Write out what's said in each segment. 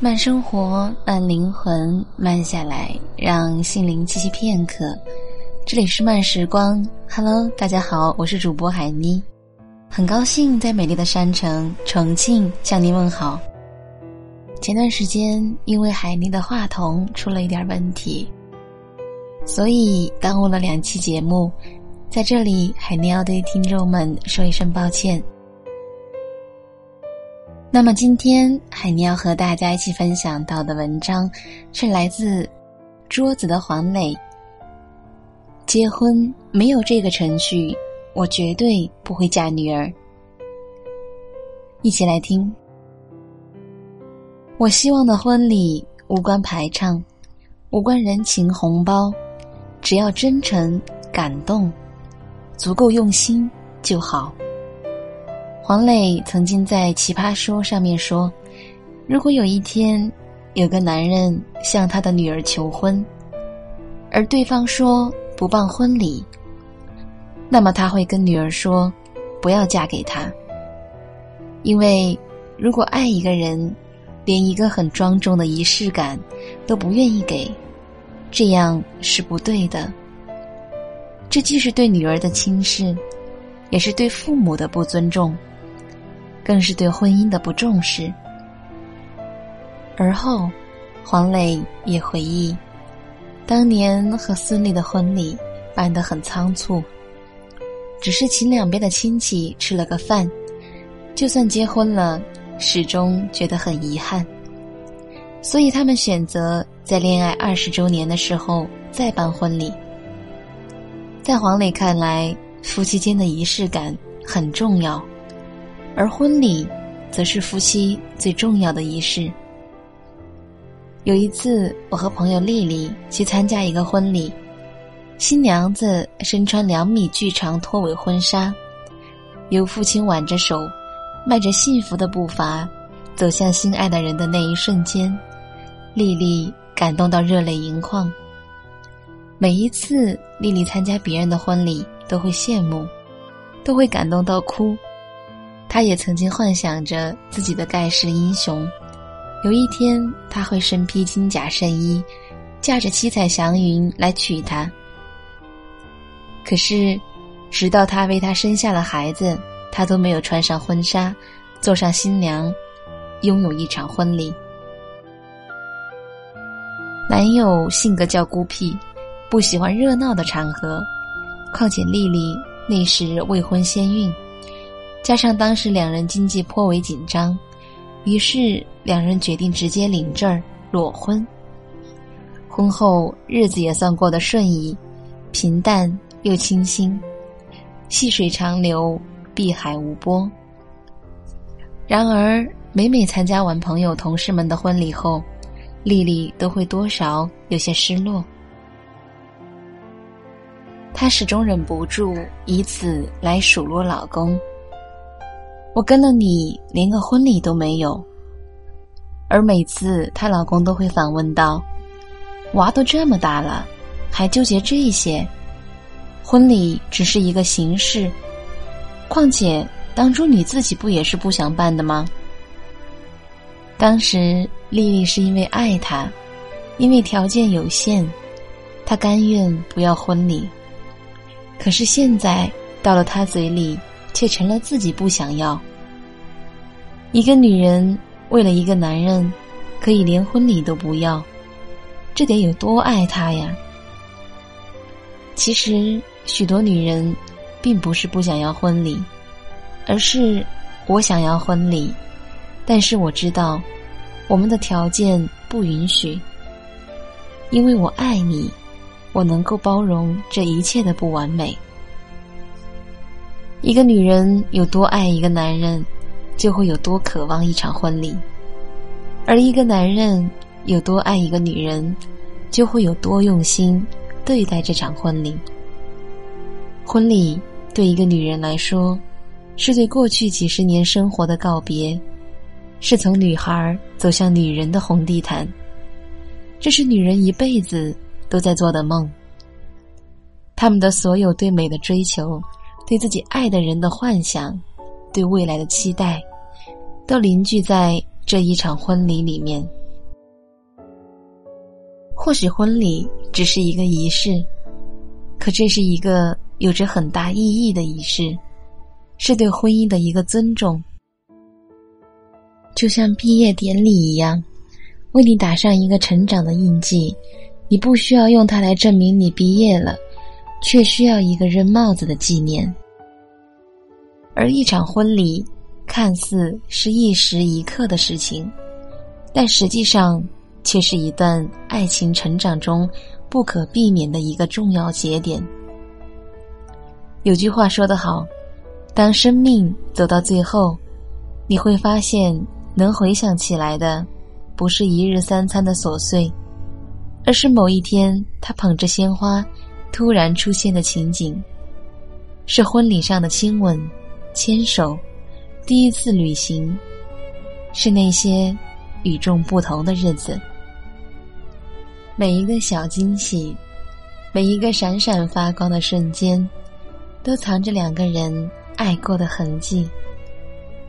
慢生活，慢灵魂，慢下来，让心灵栖息片刻。这里是慢时光，Hello，大家好，我是主播海妮，很高兴在美丽的山城重庆向您问好。前段时间因为海妮的话筒出了一点问题，所以耽误了两期节目，在这里海妮要对听众们说一声抱歉。那么今天海尼要和大家一起分享到的文章，是来自桌子的黄磊。结婚没有这个程序，我绝对不会嫁女儿。一起来听。我希望的婚礼无关排场，无关人情红包，只要真诚、感动，足够用心就好。黄磊曾经在《奇葩说》上面说：“如果有一天，有个男人向他的女儿求婚，而对方说不办婚礼，那么他会跟女儿说，不要嫁给他。因为如果爱一个人，连一个很庄重的仪式感都不愿意给，这样是不对的。这既是对女儿的轻视，也是对父母的不尊重。”更是对婚姻的不重视。而后，黄磊也回忆，当年和孙俪的婚礼办得很仓促，只是请两边的亲戚吃了个饭，就算结婚了，始终觉得很遗憾。所以他们选择在恋爱二十周年的时候再办婚礼。在黄磊看来，夫妻间的仪式感很重要。而婚礼，则是夫妻最重要的仪式。有一次，我和朋友丽丽去参加一个婚礼，新娘子身穿两米巨长拖尾婚纱，由父亲挽着手，迈着幸福的步伐，走向心爱的人的那一瞬间，丽丽感动到热泪盈眶。每一次丽丽参加别人的婚礼，都会羡慕，都会感动到哭。他也曾经幻想着自己的盖世英雄，有一天他会身披金甲圣衣，驾着七彩祥云来娶她。可是，直到他为她生下了孩子，他都没有穿上婚纱，坐上新娘，拥有一场婚礼。男友性格较孤僻，不喜欢热闹的场合，况且丽丽那时未婚先孕。加上当时两人经济颇为紧张，于是两人决定直接领证儿裸婚。婚后日子也算过得顺意，平淡又清新，细水长流，碧海无波。然而每每参加完朋友同事们的婚礼后，丽丽都会多少有些失落。她始终忍不住以此来数落老公。我跟了你，连个婚礼都没有。而每次她老公都会反问道：“娃都这么大了，还纠结这些？婚礼只是一个形式，况且当初你自己不也是不想办的吗？”当时丽丽是因为爱他，因为条件有限，她甘愿不要婚礼。可是现在到了他嘴里。却成了自己不想要。一个女人为了一个男人，可以连婚礼都不要，这得有多爱他呀？其实，许多女人并不是不想要婚礼，而是我想要婚礼，但是我知道我们的条件不允许，因为我爱你，我能够包容这一切的不完美。一个女人有多爱一个男人，就会有多渴望一场婚礼；而一个男人有多爱一个女人，就会有多用心对待这场婚礼。婚礼对一个女人来说，是对过去几十年生活的告别，是从女孩走向女人的红地毯。这是女人一辈子都在做的梦。他们的所有对美的追求。对自己爱的人的幻想，对未来的期待，都凝聚在这一场婚礼里面。或许婚礼只是一个仪式，可这是一个有着很大意义的仪式，是对婚姻的一个尊重，就像毕业典礼一样，为你打上一个成长的印记。你不需要用它来证明你毕业了，却需要一个扔帽子的纪念。而一场婚礼，看似是一时一刻的事情，但实际上却是一段爱情成长中不可避免的一个重要节点。有句话说得好：“当生命走到最后，你会发现，能回想起来的，不是一日三餐的琐碎。”而是某一天，他捧着鲜花，突然出现的情景。是婚礼上的亲吻、牵手，第一次旅行，是那些与众不同的日子。每一个小惊喜，每一个闪闪发光的瞬间，都藏着两个人爱过的痕迹。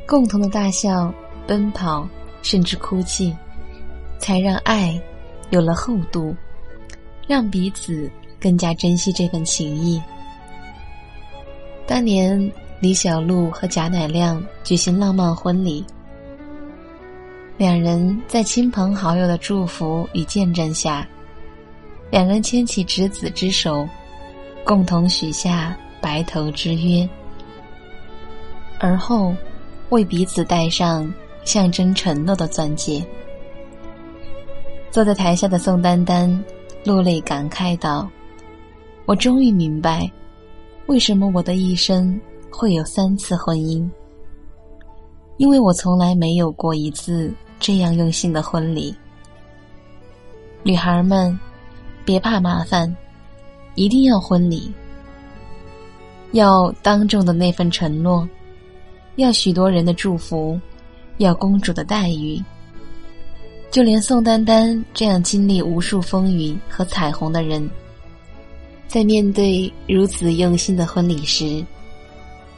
共同的大笑、奔跑，甚至哭泣，才让爱。有了厚度，让彼此更加珍惜这份情谊。当年李小璐和贾乃亮举行浪漫婚礼，两人在亲朋好友的祝福与见证下，两人牵起执子之手，共同许下白头之约，而后为彼此戴上象征承诺的钻戒。坐在台下的宋丹丹落泪感慨道：“我终于明白，为什么我的一生会有三次婚姻。因为我从来没有过一次这样用心的婚礼。女孩们，别怕麻烦，一定要婚礼，要当众的那份承诺，要许多人的祝福，要公主的待遇。”就连宋丹丹这样经历无数风雨和彩虹的人，在面对如此用心的婚礼时，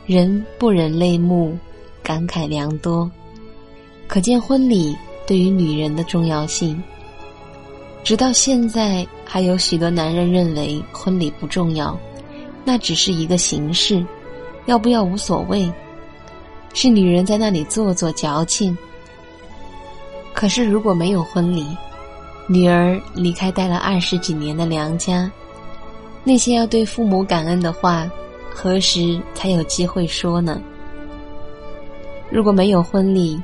人不忍泪目，感慨良多。可见婚礼对于女人的重要性。直到现在，还有许多男人认为婚礼不重要，那只是一个形式，要不要无所谓，是女人在那里做作矫情。可是，如果没有婚礼，女儿离开待了二十几年的娘家，那些要对父母感恩的话，何时才有机会说呢？如果没有婚礼，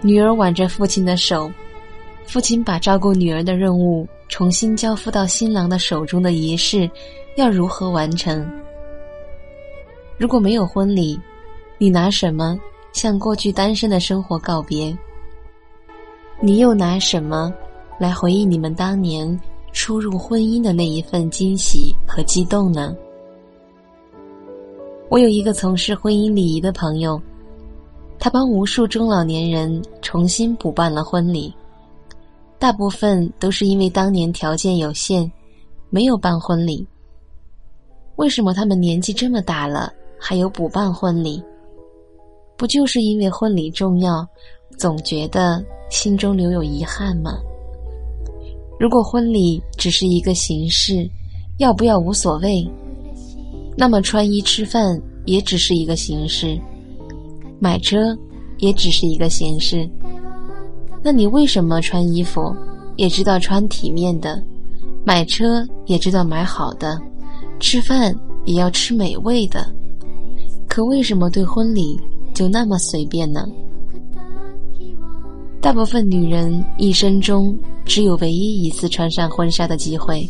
女儿挽着父亲的手，父亲把照顾女儿的任务重新交付到新郎的手中的仪式，要如何完成？如果没有婚礼，你拿什么向过去单身的生活告别？你又拿什么来回忆你们当年初入婚姻的那一份惊喜和激动呢？我有一个从事婚姻礼仪的朋友，他帮无数中老年人重新补办了婚礼，大部分都是因为当年条件有限，没有办婚礼。为什么他们年纪这么大了还有补办婚礼？不就是因为婚礼重要，总觉得。心中留有遗憾吗？如果婚礼只是一个形式，要不要无所谓？那么穿衣吃饭也只是一个形式，买车也只是一个形式。那你为什么穿衣服也知道穿体面的，买车也知道买好的，吃饭也要吃美味的？可为什么对婚礼就那么随便呢？大部分女人一生中只有唯一一次穿上婚纱的机会，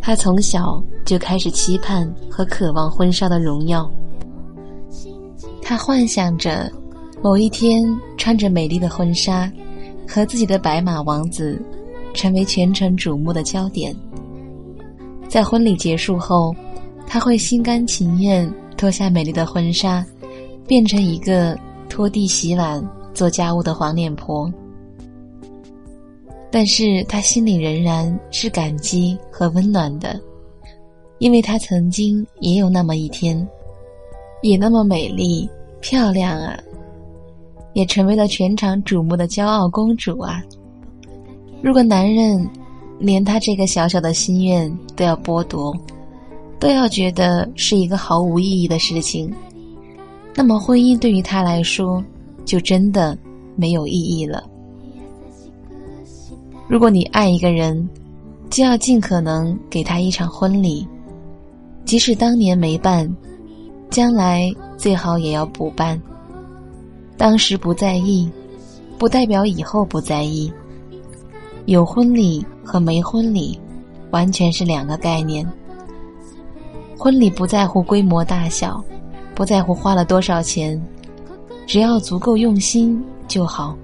她从小就开始期盼和渴望婚纱的荣耀。她幻想着某一天穿着美丽的婚纱，和自己的白马王子成为全城瞩目的焦点。在婚礼结束后，他会心甘情愿脱下美丽的婚纱，变成一个拖地洗碗。做家务的黄脸婆，但是他心里仍然是感激和温暖的，因为她曾经也有那么一天，也那么美丽漂亮啊，也成为了全场瞩目的骄傲公主啊。如果男人连他这个小小的心愿都要剥夺，都要觉得是一个毫无意义的事情，那么婚姻对于他来说就真的没有意义了。如果你爱一个人，就要尽可能给他一场婚礼，即使当年没办，将来最好也要补办。当时不在意，不代表以后不在意。有婚礼和没婚礼，完全是两个概念。婚礼不在乎规模大小，不在乎花了多少钱，只要足够用心就好。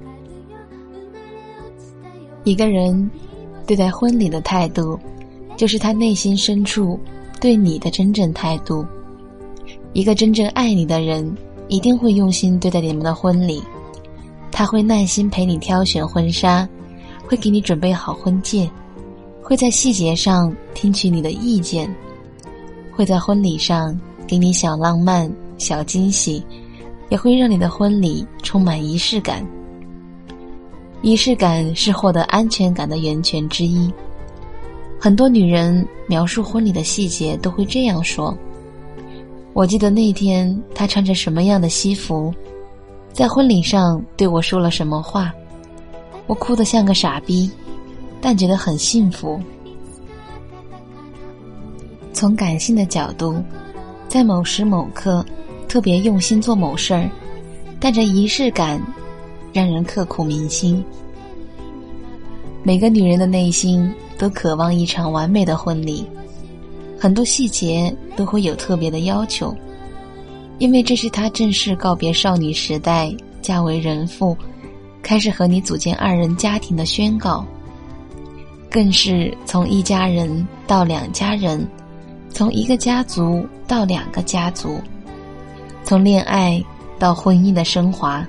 一个人对待婚礼的态度，就是他内心深处对你的真正态度。一个真正爱你的人，一定会用心对待你们的婚礼，他会耐心陪你挑选婚纱。会给你准备好婚戒，会在细节上听取你的意见，会在婚礼上给你小浪漫、小惊喜，也会让你的婚礼充满仪式感。仪式感是获得安全感的源泉之一。很多女人描述婚礼的细节都会这样说：“我记得那天她穿着什么样的西服，在婚礼上对我说了什么话。”我哭得像个傻逼，但觉得很幸福。从感性的角度，在某时某刻特别用心做某事儿，带着仪式感，让人刻骨铭心。每个女人的内心都渴望一场完美的婚礼，很多细节都会有特别的要求，因为这是她正式告别少女时代，嫁为人妇。开始和你组建二人家庭的宣告，更是从一家人到两家人，从一个家族到两个家族，从恋爱到婚姻的升华，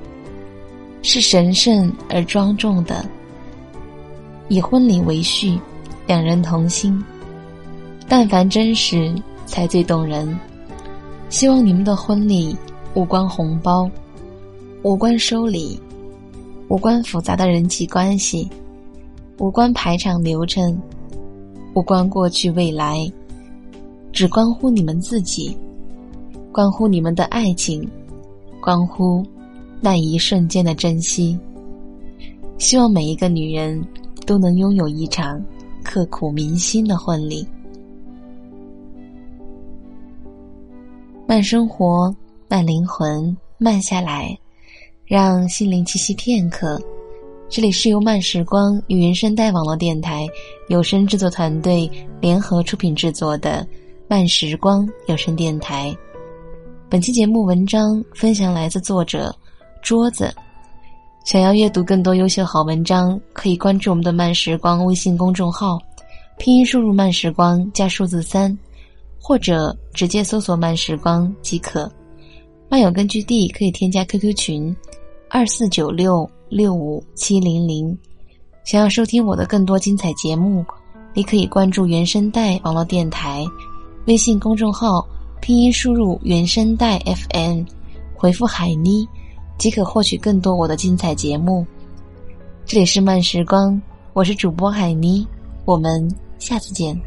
是神圣而庄重的。以婚礼为序，两人同心，但凡真实才最动人。希望你们的婚礼无关红包，无关收礼。无关复杂的人际关系，无关排场流程，无关过去未来，只关乎你们自己，关乎你们的爱情，关乎那一瞬间的珍惜。希望每一个女人都能拥有一场刻骨铭心的婚礼。慢生活，慢灵魂，慢下来。让心灵栖息片刻。这里是由慢时光与原声带网络电台有声制作团队联合出品制作的慢时光有声电台。本期节目文章分享来自作者桌子。想要阅读更多优秀好文章，可以关注我们的慢时光微信公众号，拼音输入慢时光加数字三，或者直接搜索慢时光即可。漫友根据地可以添加 QQ 群。二四九六六五七零零，想要收听我的更多精彩节目，你可以关注原声带网络电台微信公众号，拼音输入原声带 FM，回复海妮，即可获取更多我的精彩节目。这里是慢时光，我是主播海妮，我们下次见。